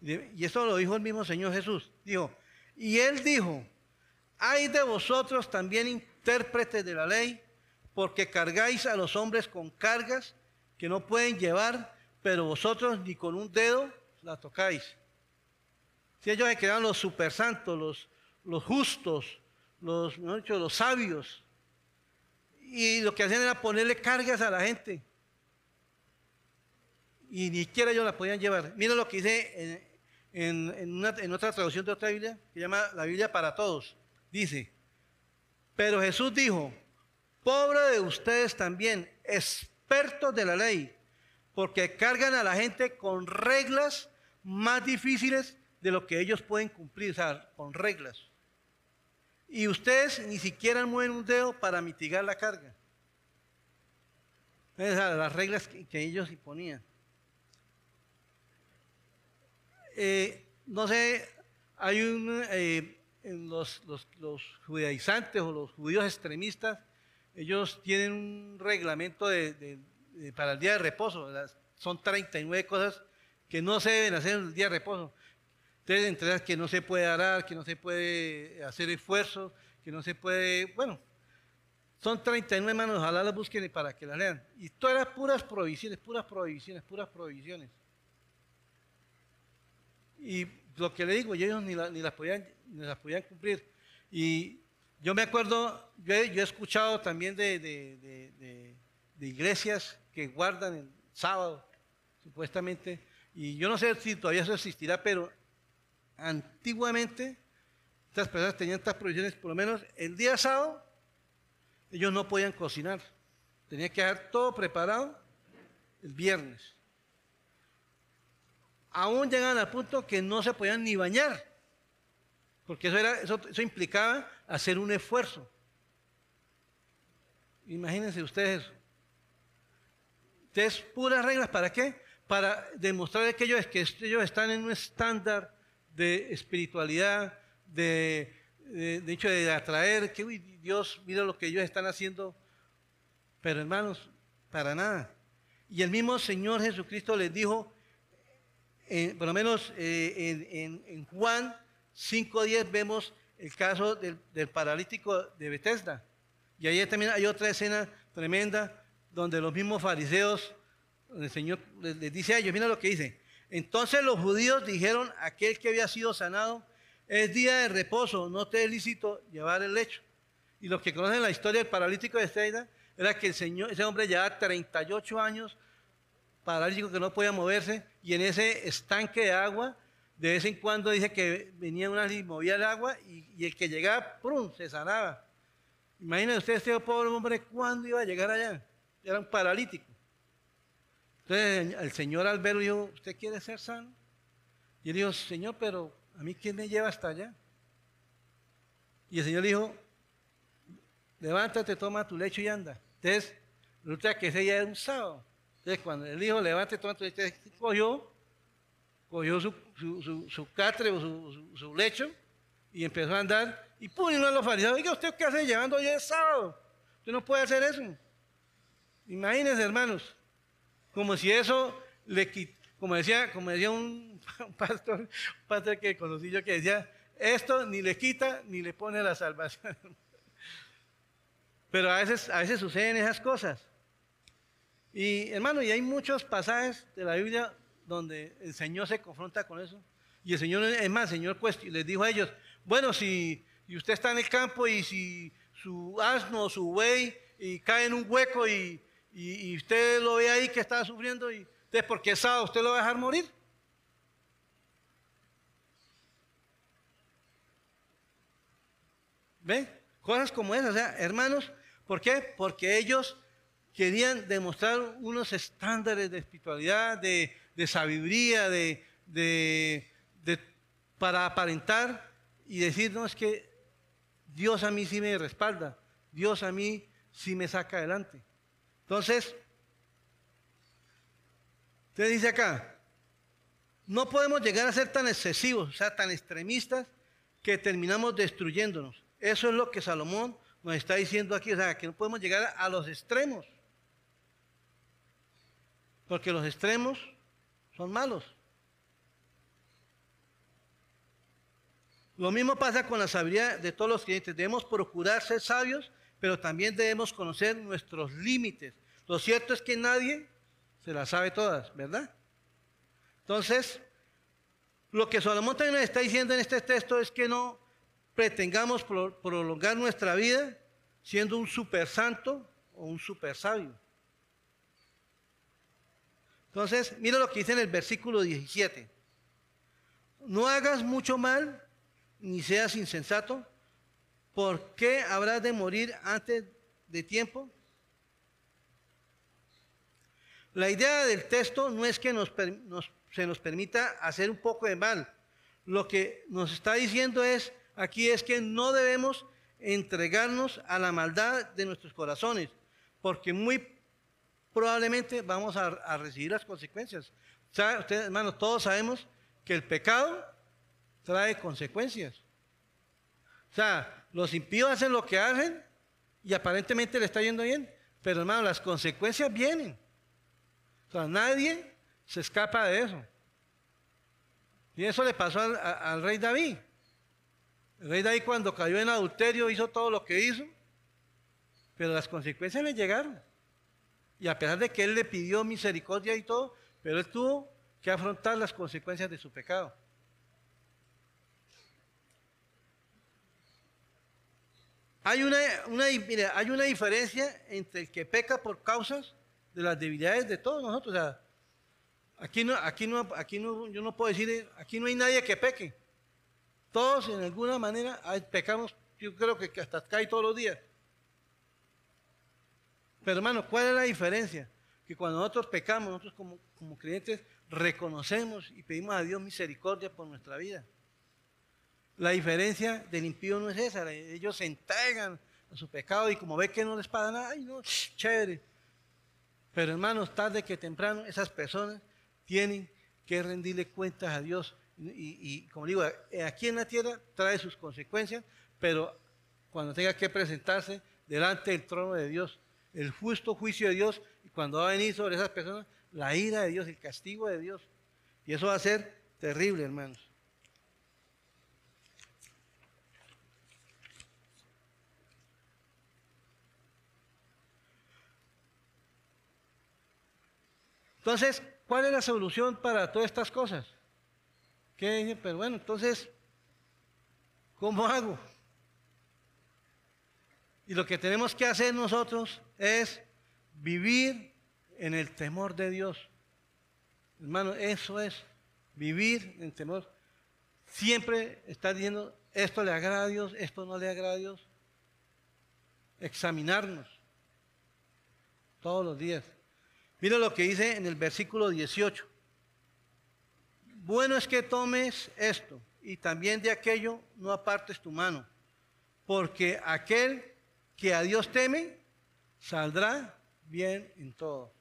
[SPEAKER 1] Y esto lo dijo el mismo Señor Jesús. Dijo, y él dijo, hay de vosotros también intérpretes de la ley, porque cargáis a los hombres con cargas que no pueden llevar, pero vosotros ni con un dedo la tocáis. Si ellos se quedaban los supersantos, los, los justos, los, los sabios, y lo que hacían era ponerle cargas a la gente. Y ni siquiera ellos la podían llevar. Mira lo que dice en, en otra traducción de otra Biblia, que llama la Biblia para todos. Dice, pero Jesús dijo, pobre de ustedes también, expertos de la ley, porque cargan a la gente con reglas más difíciles de lo que ellos pueden cumplir, o sea, con reglas. Y ustedes ni siquiera mueven un dedo para mitigar la carga. Esas las reglas que, ellos imponían. Eh, no sé, hay un, eh, los, los judaizantes o los judíos extremistas, ellos tienen un reglamento para el día de reposo. Son 39 cosas que no se deben hacer en el día de reposo. Ustedes entre que no se puede arar, que no se puede hacer esfuerzo, que no se puede, bueno, son 39 manos, ojalá las busquen para que las lean. Y todas las puras prohibiciones, puras prohibiciones, puras prohibiciones. Y lo que le digo, ellos ni, las, podían, ni las podían cumplir. Y yo me acuerdo, yo he, escuchado también de, iglesias que guardan el sábado, supuestamente, y yo no sé si todavía eso existirá, pero antiguamente estas personas tenían estas provisiones, por lo menos el día sábado, ellos no podían cocinar, tenían que dejar todo preparado el viernes. Aún llegan al punto que no se podían ni bañar. Porque eso, era, eso, implicaba hacer un esfuerzo. Imagínense ustedes eso. Entonces, puras reglas, ¿para qué? Para demostrar que ellos, que ellos están en un estándar de espiritualidad, de, de, hecho de atraer, que Dios, mira lo que ellos están haciendo. Pero hermanos, para nada. Y el mismo Señor Jesucristo les dijo, eh, por lo menos eh, en, Juan 5.10 vemos el caso del, paralítico de Bethesda. Y ahí también hay otra escena tremenda donde los mismos fariseos, el Señor les, dice a ellos, mira lo que dice. Entonces los judíos dijeron, aquel que había sido sanado, es día de reposo, no te es lícito llevar el lecho. Y los que conocen la historia del paralítico de Bethesda, era que el señor, ese hombre llevaba 38 años paralítico que no podía moverse y en ese estanque de agua de vez en cuando dice que venía una y movía el agua y, el que llegaba, ¡prum!, se sanaba. Imagínense ustedes, este pobre hombre, ¿cuándo iba a llegar allá? Era un paralítico. Entonces el señor Albero dijo, ¿usted quiere ser sano? Y él dijo, Señor, pero ¿a mí quién me lleva hasta allá? Y el Señor dijo, levántate, toma tu lecho y anda. Entonces, resulta que ese día era un sábado. Entonces, cuando él dijo, levántate, toma tu lecho, cogió, cogió su, su, su, catre o su, lecho y empezó a andar. Y uno de los fariseos, oiga, ¿usted qué hace llevando hoy el sábado? Usted no puede hacer eso. Imagínense, hermanos, como si eso le como decía, como decía (laughs) un, pastor, un pastor que conocí yo que decía, esto ni le quita ni le pone la salvación. (laughs) Pero a veces, a veces suceden esas cosas. Y hermano, y hay muchos pasajes de la Biblia donde el Señor se confronta con eso. Y el Señor, es más, el Señor les dijo a ellos, bueno, si y usted está en el campo y si su asno o su buey y cae en un hueco y, y, usted lo ve ahí que está sufriendo, y entonces, porque es sábado, usted lo va a dejar morir. ¿Ve? Cosas como esas, o sea, hermanos, ¿Por qué? Porque ellos querían demostrar unos estándares de espiritualidad, de, sabiduría, de, para aparentar y decir, no, es que Dios a mí sí me respalda, Dios a mí sí me saca adelante. Entonces, usted dice acá, no podemos llegar a ser tan excesivos, o sea, tan extremistas, que terminamos destruyéndonos. Eso es lo que Salomón nos está diciendo aquí, o sea, que no podemos llegar a los extremos. Porque los extremos son malos. Lo mismo pasa con la sabiduría de todos los clientes. Debemos procurar ser sabios, pero también debemos conocer nuestros límites. Lo cierto es que nadie se las sabe todas, ¿verdad? Entonces, lo que Salomón también está diciendo en este texto es que no pretengamos prolongar nuestra vida siendo un super santo o un super sabio. Entonces, mira lo que dice en el versículo 17. No hagas mucho mal, ni seas insensato, ¿por qué habrás de morir antes de tiempo? La idea del texto no es que se nos permita hacer un poco de mal. Lo que nos está diciendo es aquí es que no debemos entregarnos a la maldad de nuestros corazones, porque muy probablemente vamos a, recibir las consecuencias. Ustedes, hermanos, todos sabemos que el pecado trae consecuencias. O sea, los impíos hacen lo que hacen y aparentemente le está yendo bien, pero hermano, las consecuencias vienen. O sea, nadie se escapa de eso. Y eso le pasó al rey David. El rey David cuando cayó en adulterio hizo todo lo que hizo, pero las consecuencias le llegaron. Y a pesar de que él le pidió misericordia y todo, pero él tuvo que afrontar las consecuencias de su pecado. Hay una, hay una diferencia entre el que peca por causas de las debilidades de todos nosotros. O sea, aquí no, aquí no, aquí no, yo no puedo decir, aquí no hay nadie que peque. Todos en alguna manera pecamos, yo creo que hasta cae todos los días. Pero hermano, ¿cuál es la diferencia? Que cuando nosotros pecamos, nosotros como, como creyentes reconocemos y pedimos a Dios misericordia por nuestra vida. La diferencia del impío no es esa, ellos se entregan a su pecado y como ve que no les paga nada, ay no, chévere. Pero hermanos, tarde que temprano, esas personas tienen que rendirle cuentas a Dios y, como digo, aquí en la tierra trae sus consecuencias, pero cuando tenga que presentarse delante del trono de Dios, el justo juicio de Dios, cuando va a venir sobre esas personas la ira de Dios, el castigo de Dios. Y eso va a ser terrible, hermanos. Entonces, ¿cuál es la solución para todas estas cosas? ¿Qué Pero bueno, entonces, ¿cómo hago? Y lo que tenemos que hacer nosotros es vivir en el temor de Dios. Hermano, eso es vivir en temor. Siempre está diciendo, esto le agrada a Dios, esto no le agrada a Dios. Examinarnos todos los días. Mira lo que dice en el versículo 18. Bueno es que tomes esto y también de aquello no apartes tu mano, porque aquel que a Dios teme saldrá bien en todo.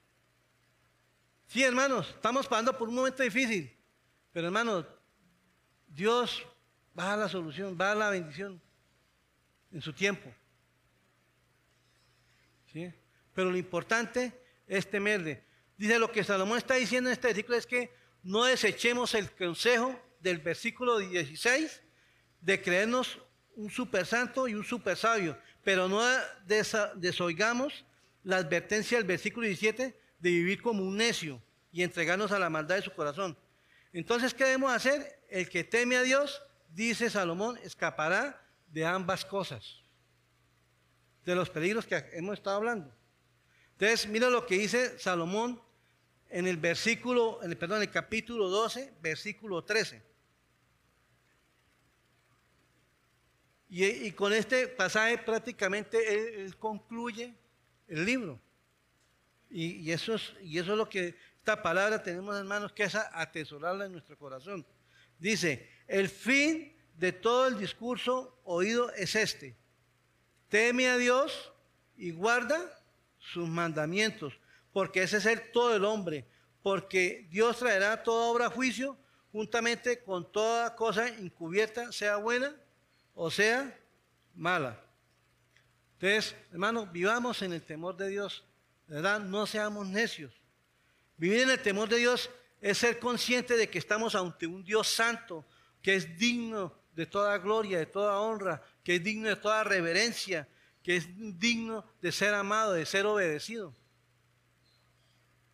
[SPEAKER 1] Sí, hermanos, estamos pasando por un momento difícil, pero hermanos, Dios va a la solución, va a la bendición en su tiempo. ¿Sí? Pero lo importante es temerle. Dice lo que Salomón está diciendo en este versículo es que no desechemos el consejo del versículo 16 de creernos un super santo y un super sabio, pero no desoigamos la advertencia del versículo 17 de vivir como un necio y entregarnos a la maldad de su corazón. Entonces, ¿qué debemos hacer? El que teme a Dios, dice Salomón, escapará de ambas cosas, de los peligros que hemos estado hablando. Entonces, mira lo que dice Salomón en el versículo, en el, perdón, en el capítulo 12, versículo 13. Y, con este pasaje prácticamente él, concluye el libro. Y, eso es, y eso es lo que esta palabra tenemos en manos, que es atesorarla en nuestro corazón. Dice, el fin de todo el discurso oído es este. Teme a Dios y guarda sus mandamientos, porque ese es el todo el hombre, porque Dios traerá toda obra a juicio juntamente con toda cosa encubierta, sea buena o sea mala. Entonces, hermanos, vivamos en el temor de Dios, ¿verdad? No seamos necios. Vivir en el temor de Dios es ser consciente de que estamos ante un Dios santo, que es digno de toda gloria, de toda honra, que es digno de toda reverencia, que es digno de ser amado, de ser obedecido.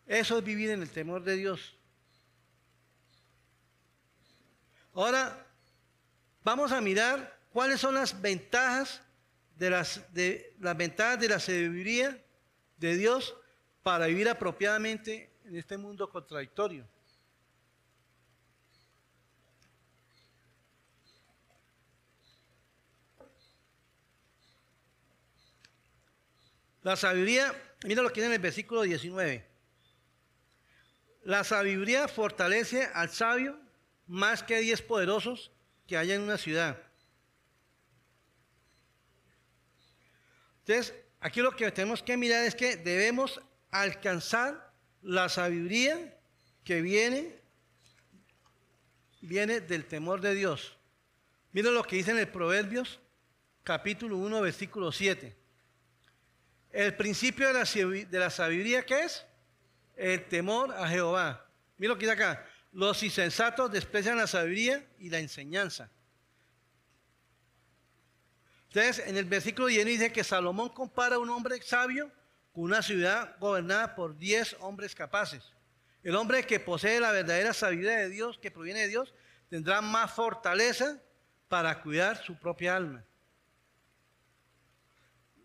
[SPEAKER 1] Eso es vivir en el temor de Dios. Ahora, vamos a mirar cuáles son las ventajas de las, de, las ventajas de la sabiduría de Dios para vivir apropiadamente en este mundo contradictorio. La sabiduría, mira lo que en el versículo 19. La sabiduría fortalece al sabio más que diez poderosos que haya en una ciudad. Entonces, aquí lo que tenemos que mirar es que debemos alcanzar la sabiduría que viene, viene del temor de Dios. Mira lo que dice en el Proverbios, capítulo 1, versículo 7. El principio de la, de la sabiduría, ¿qué es? El temor a Jehová. Mira lo que dice acá. Los insensatos desprecian la sabiduría y la enseñanza. Entonces, en el versículo 10 dice que Salomón compara a un hombre sabio con una ciudad gobernada por 10 hombres capaces. El hombre que posee la verdadera sabiduría de Dios, que proviene de Dios, tendrá más fortaleza para cuidar su propia alma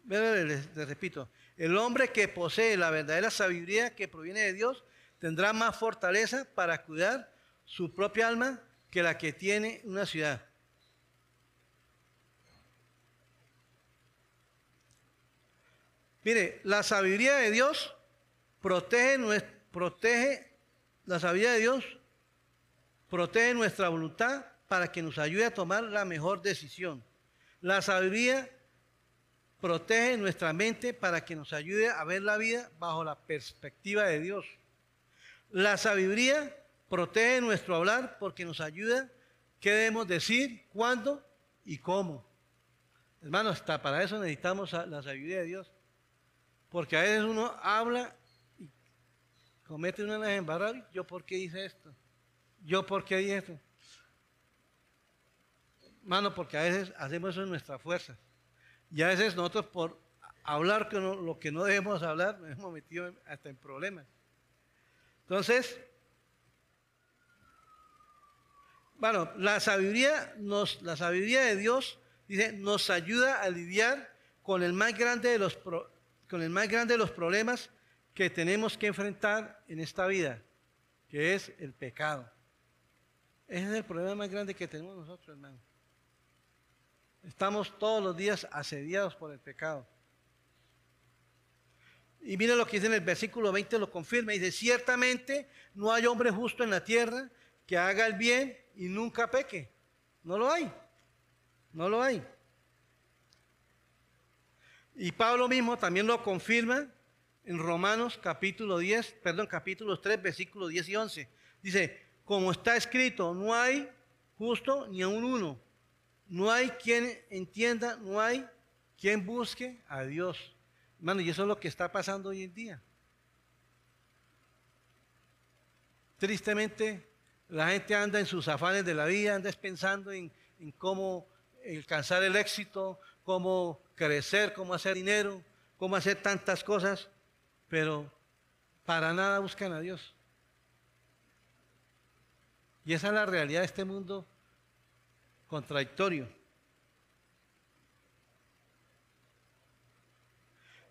[SPEAKER 1] les, repito, el hombre que posee la verdadera sabiduría que proviene de Dios tendrá más fortaleza para cuidar su propia alma que la que tiene una ciudad. Mire, la sabiduría de Dios protege, la sabiduría de Dios protege nuestra voluntad para que nos ayude a tomar la mejor decisión. La sabiduría protege nuestra mente para que nos ayude a ver la vida bajo la perspectiva de Dios. La sabiduría protege nuestro hablar porque nos ayuda qué debemos decir, cuándo y cómo. Hermanos, hasta para eso necesitamos la sabiduría de Dios. Porque a veces uno habla y comete una de las ¿yo por qué hice esto? ¿Yo por qué hice esto? Mano, porque a veces hacemos eso en nuestra fuerza. Y a veces nosotros por hablar lo que no debemos hablar, nos hemos metido hasta en problemas. Entonces, bueno, la sabiduría, nos, la sabiduría de Dios dice, nos ayuda a lidiar con el más grande de los, con el más grande de los problemas que tenemos que enfrentar en esta vida, que es el pecado. Ese es el problema más grande que tenemos nosotros, hermano. Estamos todos los días asediados por el pecado. Y mire lo que dice en el versículo 20, lo confirma. Dice, ciertamente no hay hombre justo en la tierra que haga el bien y nunca peque. No lo hay. No lo hay. Y Pablo mismo también lo confirma en Romanos capítulo 10, perdón, capítulo 3, versículos 10 y 11. Dice, como está escrito, no hay justo ni a un uno. No hay quien entienda, no hay quien busque a Dios. Hermano, y eso es lo que está pasando hoy en día. Tristemente, la gente anda en sus afanes de la vida, anda pensando en, en cómo alcanzar el éxito, cómo crecer, cómo hacer dinero, cómo hacer tantas cosas, pero para nada buscan a Dios. Y esa es la realidad de este mundo contradictorio.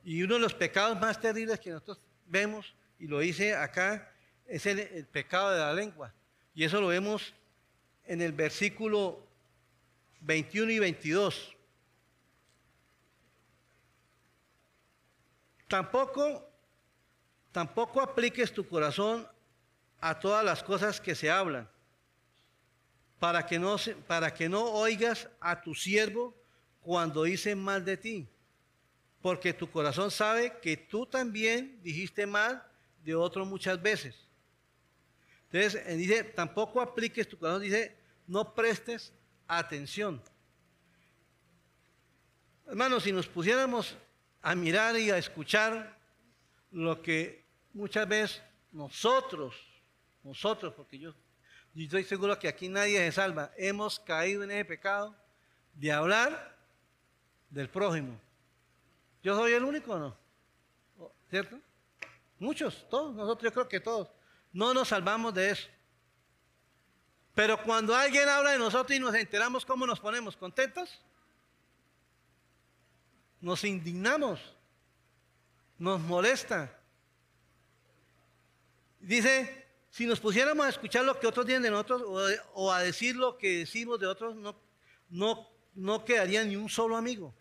[SPEAKER 1] Y uno de los pecados más terribles que nosotros vemos, y lo hice acá, es el, el pecado de la lengua. Y eso lo vemos en el versículo 21 y 22. Tampoco, tampoco apliques tu corazón a todas las cosas que se hablan, para que no, para que no oigas a tu siervo cuando dice mal de ti, porque tu corazón sabe que tú también dijiste mal de otro muchas veces. Entonces, dice, tampoco apliques tu corazón, dice, no prestes atención. Hermanos, si nos pusiéramos a mirar y a escuchar lo que muchas veces nosotros, nosotros, porque yo, estoy seguro que aquí nadie se salva, hemos caído en ese pecado de hablar del prójimo. ¿Yo soy el único o no? ¿Cierto? Muchos, todos, nosotros yo creo que todos. No nos salvamos de eso. Pero cuando alguien habla de nosotros y nos enteramos cómo nos ponemos contentos, nos indignamos, nos molesta. Dice, si nos pusiéramos a escuchar lo que otros tienen de nosotros o, a decir lo que decimos de otros, no, no, no quedaría ni un solo amigo.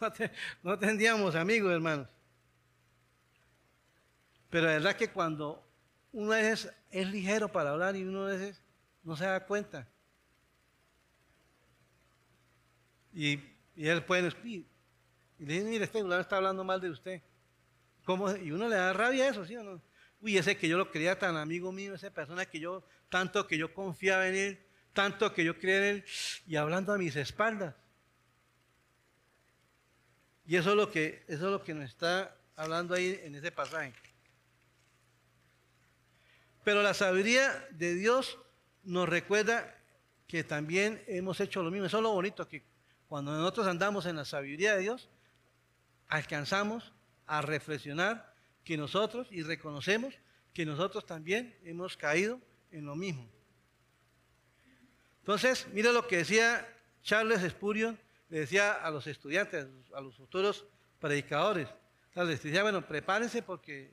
[SPEAKER 1] (laughs) No, tendríamos amigos, hermanos. Pero la verdad que cuando uno es, es ligero para hablar y uno veces no se da cuenta. Y, y él puede y le dice, mire, este está hablando mal de usted. ¿Cómo? Y uno le da rabia eso, ¿sí o no? Uy, ese que yo lo quería tan amigo mío, esa persona que yo, tanto que yo confiaba en él, tanto que yo creía en él, y hablando a mis espaldas. Y eso es lo que, eso es lo que nos está hablando ahí en ese pasaje. Pero la sabiduría de Dios nos recuerda que también hemos hecho lo mismo. Eso es lo bonito, que cuando nosotros andamos en la sabiduría de Dios, alcanzamos a reflexionar que nosotros y reconocemos que nosotros también hemos caído en lo mismo. Entonces, mira lo que decía Charles Spurgeon, le decía a los estudiantes, a los futuros predicadores. les decía, bueno, prepárense porque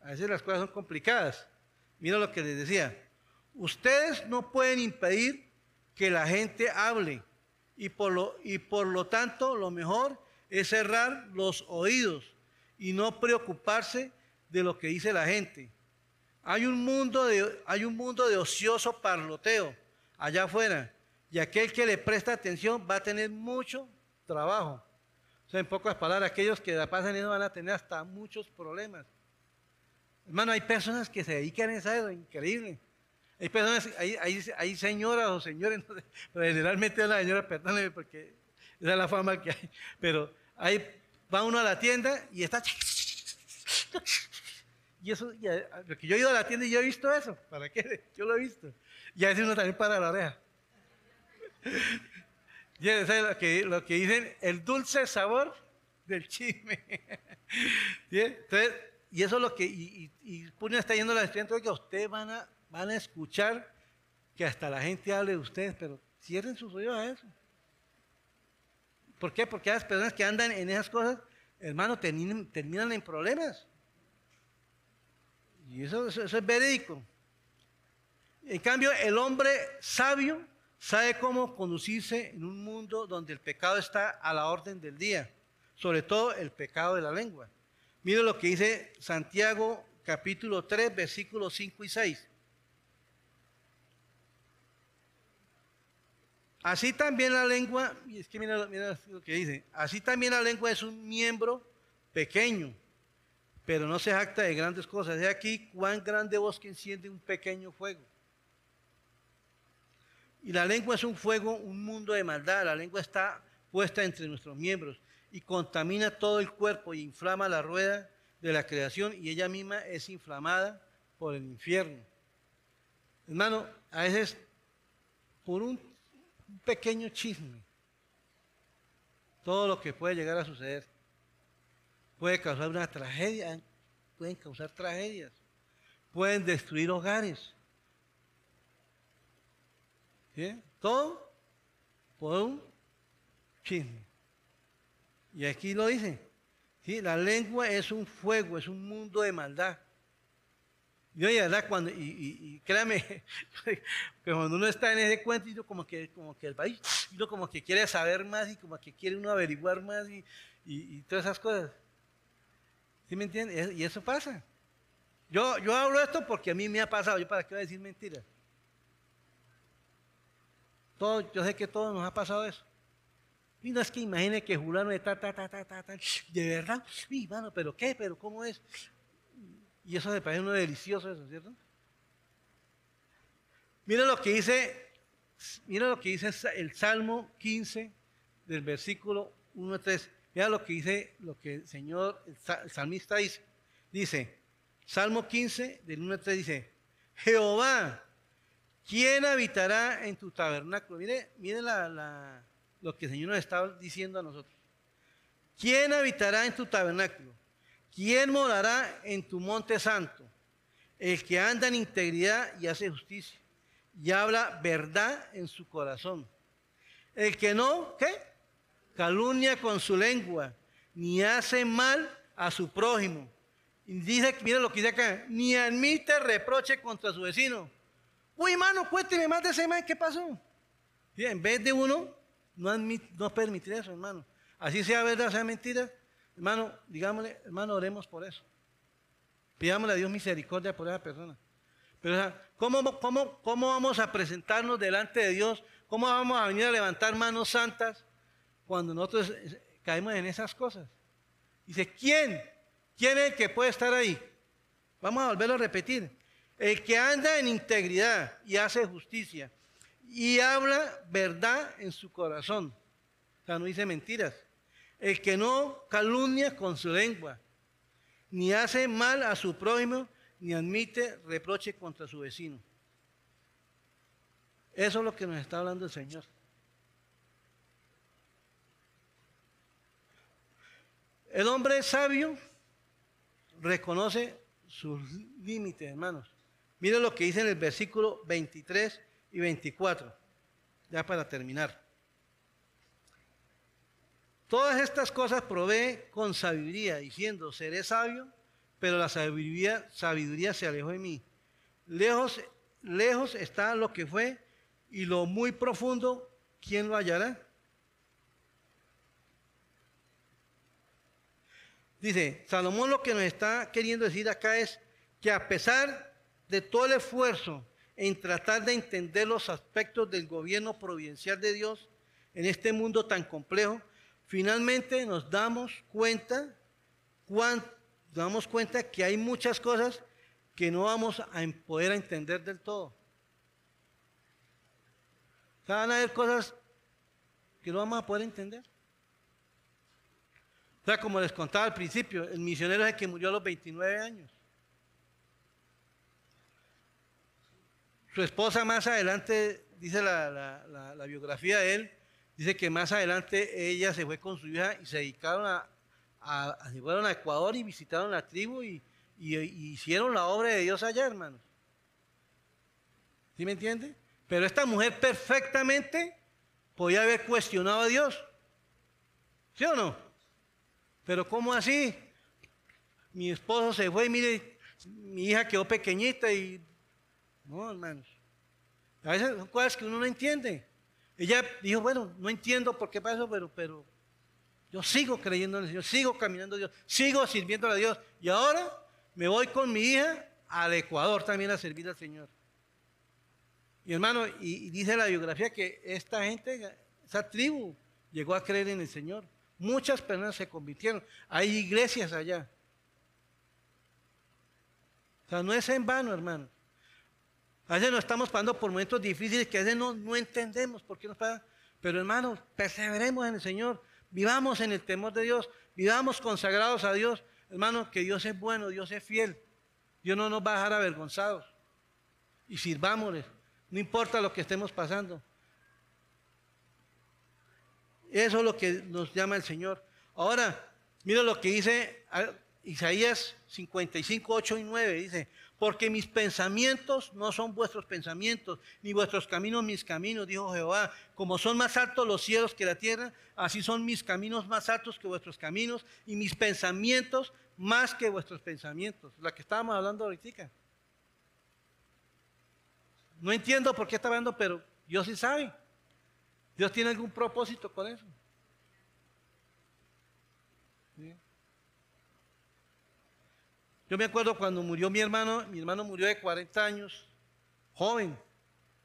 [SPEAKER 1] a veces las cosas son complicadas. Mira lo que les decía. Ustedes no pueden impedir que la gente hable y por lo, y por lo tanto lo mejor es cerrar los oídos y no preocuparse de lo que dice la gente. Hay un mundo de, hay un mundo de ocioso parloteo allá afuera y aquel que le presta atención va a tener mucho trabajo. O sea, en pocas palabras, aquellos que la pasan no van a tener hasta muchos problemas. Hermano, hay personas que se dedican a eso, increíble. Hay personas, hay, señoras o señores, pero (laughs) generalmente la señora, perdóneme porque esa es la fama que hay, pero ahí va uno a la tienda y está (laughs) Y eso, porque yo he ido a la tienda y yo he visto eso. ¿Para qué? (laughs) Yo lo he visto. Y a veces uno también para la oreja. Y lo que, lo que dicen, el dulce sabor del chisme. Y eso es lo que, y, y, está yendo a la estudiantes que ustedes van a, van a escuchar que hasta la gente hable de ustedes, pero cierren sus oídos a eso. ¿Por qué? Porque las personas que andan en esas cosas, hermano, terminan, en problemas. Y eso, eso es verídico. En cambio, el hombre sabio sabe cómo conducirse en un mundo donde el pecado está a la orden del día, sobre todo el pecado de la lengua. Mire lo que dice Santiago capítulo 3, versículos 5 y 6. Así también la lengua, y es que mira, mira, lo que dice, así también la lengua es un miembro pequeño, pero no se jacta de grandes cosas. De aquí cuán grande bosque enciende un pequeño fuego. Y la lengua es un fuego, un mundo de maldad. La lengua está puesta entre nuestros miembros y contamina todo el cuerpo y inflama la rueda de la creación y ella misma es inflamada por el infierno. Hermano, a veces por un pequeño chisme, todo lo que puede llegar a suceder puede causar una tragedia, pueden causar tragedias, pueden destruir hogares, todo por un chisme. Y aquí lo dice. ¿sí? La lengua es un fuego, es un mundo de maldad. Y oye, ¿verdad? Cuando, y, créame, (laughs) que cuando uno está en ese cuento, y como que, como que el país, uno como que quiere saber más y como que quiere uno averiguar más y, y todas esas cosas. ¿Sí me entiendes? Y eso pasa. Yo, yo hablo esto porque a mí me ha pasado. ¿Yo para qué voy a decir mentiras? yo sé que todos nos ha pasado eso. Y no es que imagine que Julano está, ta, ta, ta, ta, ta, de verdad, sí, mano, pero qué, pero cómo es. Y eso me parece uno delicioso eso, ¿cierto? Mira lo que dice, mira lo que dice el Salmo 15 del versículo 1 a 3. Mira lo que dice, lo que el Señor, el salmista dice. Dice, Salmo 15 del 1 a 3 dice, Jehová, ¿Quién habitará en tu tabernáculo? Mire, mire lo que el Señor nos está diciendo a nosotros. ¿Quién habitará en tu tabernáculo? ¿Quién morará en tu monte santo? El que anda en integridad y hace justicia y habla verdad en su corazón. El que no, ¿qué? Calumnia con su lengua, ni hace mal a su prójimo. Y dice, mira lo que dice acá, ni admite reproche contra su vecino Uy, hermano, cuénteme más de ese man, ¿qué pasó? en vez de uno, no, no permitir eso, hermano. Así sea verdad, sea mentira, hermano, digámosle, hermano, oremos por eso. Pidámosle a Dios misericordia por esa persona. Pero, ¿cómo, cómo, ¿cómo vamos a presentarnos delante de Dios? ¿Cómo vamos a venir a levantar manos santas cuando nosotros caemos en esas cosas? Dice, ¿quién? ¿Quién es el que puede estar ahí? Vamos a volverlo a repetir. El que anda en integridad y hace justicia y habla verdad en su corazón. O sea, no dice mentiras. El que no calumnia con su lengua, ni hace mal a su prójimo, ni admite reproche contra su vecino. Eso es lo que nos está hablando el Señor. El hombre sabio reconoce sus límites, hermanos. Miren lo que dice en el versículo 23 y 24, ya para terminar. Todas estas cosas provee con sabiduría, diciendo, seré sabio, pero la sabiduría, sabiduría se alejó de mí. Lejos, lejos está lo que fue y lo muy profundo, ¿quién lo hallará? Dice, Salomón lo que nos está queriendo decir acá es que a pesar de todo el esfuerzo en tratar de entender los aspectos del gobierno providencial de Dios en este mundo tan complejo, finalmente nos damos cuenta, damos cuenta que hay muchas cosas que no vamos a poder entender del todo. van a haber cosas que no vamos a poder entender. O sea, como les contaba al principio, el misionero es el que murió a los 29 años. Su esposa más adelante, dice la, biografía de él, dice que más adelante ella se fue con su hija y se dedicaron a, a, a Ecuador y visitaron la tribu y, y, hicieron la obra de Dios allá, hermanos. ¿Sí me entiende? Pero esta mujer perfectamente podía haber cuestionado a Dios. ¿Sí o no? Pero ¿cómo así? Mi esposo se fue y mire, mi hija quedó pequeñita y no, hermanos. A veces son cosas que uno no entiende. Ella dijo, bueno, no entiendo por qué pasó, pero, pero yo sigo creyendo en el Señor, sigo caminando a Dios, sigo sirviendo a Dios. Y ahora me voy con mi hija al Ecuador también a servir al Señor. Y hermano, y, dice la biografía que esta gente, esa tribu, llegó a creer en el Señor. Muchas personas se convirtieron. Hay iglesias allá. O sea, no es en vano, hermano. A veces nos estamos pasando por momentos difíciles que a veces no, entendemos por qué nos pasa. Pero hermanos, perseveremos en el Señor, vivamos en el temor de Dios, vivamos consagrados a Dios. Hermanos, que Dios es bueno, Dios es fiel. Dios no nos va a dejar avergonzados. Y sirvámosle, no importa lo que estemos pasando. Eso es lo que nos llama el Señor. Ahora, mira lo que dice Isaías 55, 8 y 9. Dice, porque mis pensamientos no son vuestros pensamientos, ni vuestros caminos mis caminos, dijo Jehová. Como son más altos los cielos que la tierra, así son mis caminos más altos que vuestros caminos, y mis pensamientos más que vuestros pensamientos. La que estábamos hablando ahorita. No entiendo por qué está hablando, pero Dios sí sabe. Dios tiene algún propósito con eso. Yo me acuerdo cuando murió mi hermano, mi hermano murió de 40 años, joven,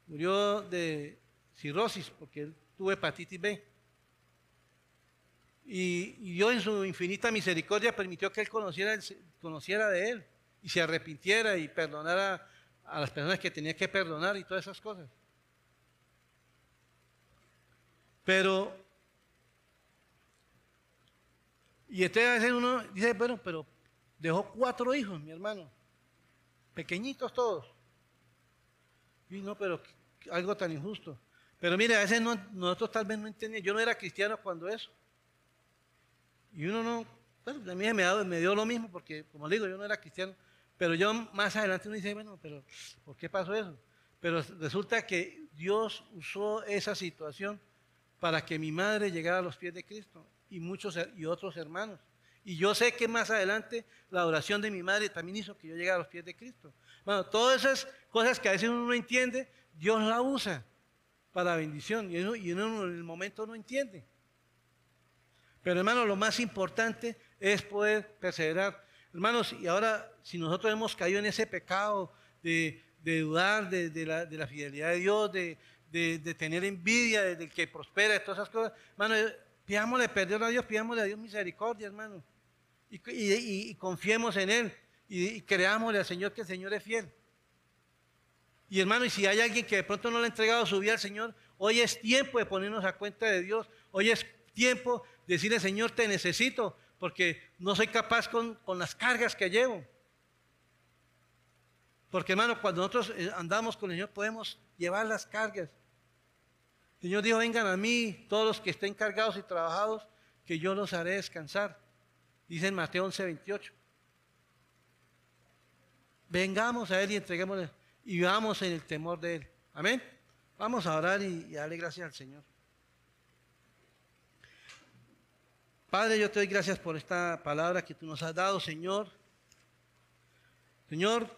[SPEAKER 1] murió de cirrosis porque él tuvo hepatitis B. Y, Dios en su infinita misericordia permitió que él conociera, conociera de él y se arrepintiera y perdonara a las personas que tenía que perdonar y todas esas cosas. Pero, y este a veces uno dice, bueno, pero Dejó cuatro hijos, mi hermano. Pequeñitos todos. Y no, pero algo tan injusto. Pero mire, a veces nosotros tal vez no entendíamos. Yo no era cristiano cuando eso. Y uno no, bueno, a mí me, me dio lo mismo porque, como digo, yo no era cristiano. Pero yo más adelante uno dice, bueno, pero ¿por qué pasó eso? Pero resulta que Dios usó esa situación para que mi madre llegara a los pies de Cristo y muchos y otros hermanos. Y yo sé que más adelante la oración de mi madre también hizo que yo llegara a los pies de Cristo. Bueno, todas esas cosas que a veces uno no entiende, Dios la usa para bendición y uno, en el momento no entiende. Pero hermano, lo más importante es poder perseverar. Hermanos, y ahora si nosotros hemos caído en ese pecado de, dudar de, la, fidelidad de Dios, de, tener envidia del que prospera, de todas esas cosas, hermano, pidámosle perdón a Dios, pidámosle a Dios misericordia, hermano y, confiemos en Él y, creámosle al Señor que el Señor es fiel. Y hermano, y si hay alguien que de pronto no le ha entregado su vida al Señor, hoy es tiempo de ponernos a cuenta de Dios. Hoy es tiempo de decirle, Señor, te necesito, porque no soy capaz con, con las cargas que llevo. Porque hermano, cuando nosotros eh, andamos con el Señor podemos llevar las cargas. El Señor dijo, vengan a mí todos los que estén cargados y trabajados, que yo los haré descansar. Dice en Mateo 11, 28. Vengamos a Él y entreguémosle y vivamos en el temor de Él. Amén. Vamos a orar y, y darle gracias al Señor. Padre, yo te doy gracias por esta palabra que tú nos has dado, Señor. Señor,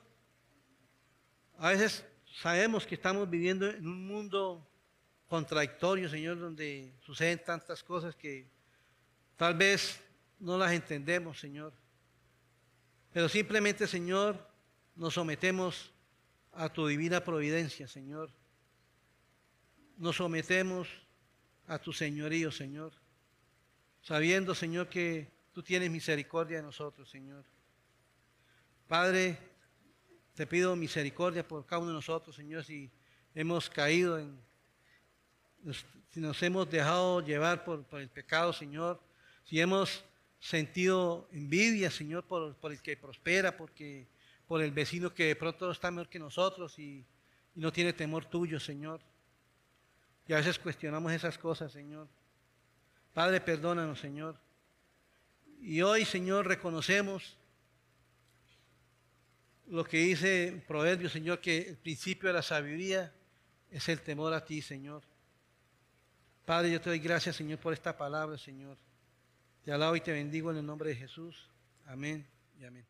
[SPEAKER 1] a veces sabemos que estamos viviendo en un mundo contradictorio, Señor, donde suceden tantas cosas que tal vez no las entendemos, Señor. Pero simplemente, Señor, nos sometemos a tu divina providencia, Señor. Nos sometemos a tu señorío, Señor. Sabiendo, Señor, que tú tienes misericordia de nosotros, Señor. Padre, te pido misericordia por cada uno de nosotros, Señor, si hemos caído en, si nos hemos dejado llevar por, el pecado, Señor, si hemos sentido envidia, Señor, por, el que prospera, porque, por el vecino que de pronto está mejor que nosotros y, y no tiene temor tuyo, Señor. Y a veces cuestionamos esas cosas, Señor. Padre, perdónanos, Señor. Y hoy, Señor, reconocemos lo que dice el proverbio, Señor, que el principio de la sabiduría es el temor a ti, Señor. Padre, yo te doy gracias, Señor, por esta palabra, Señor. Te alabo y te bendigo en el nombre de Jesús. Amén y amén.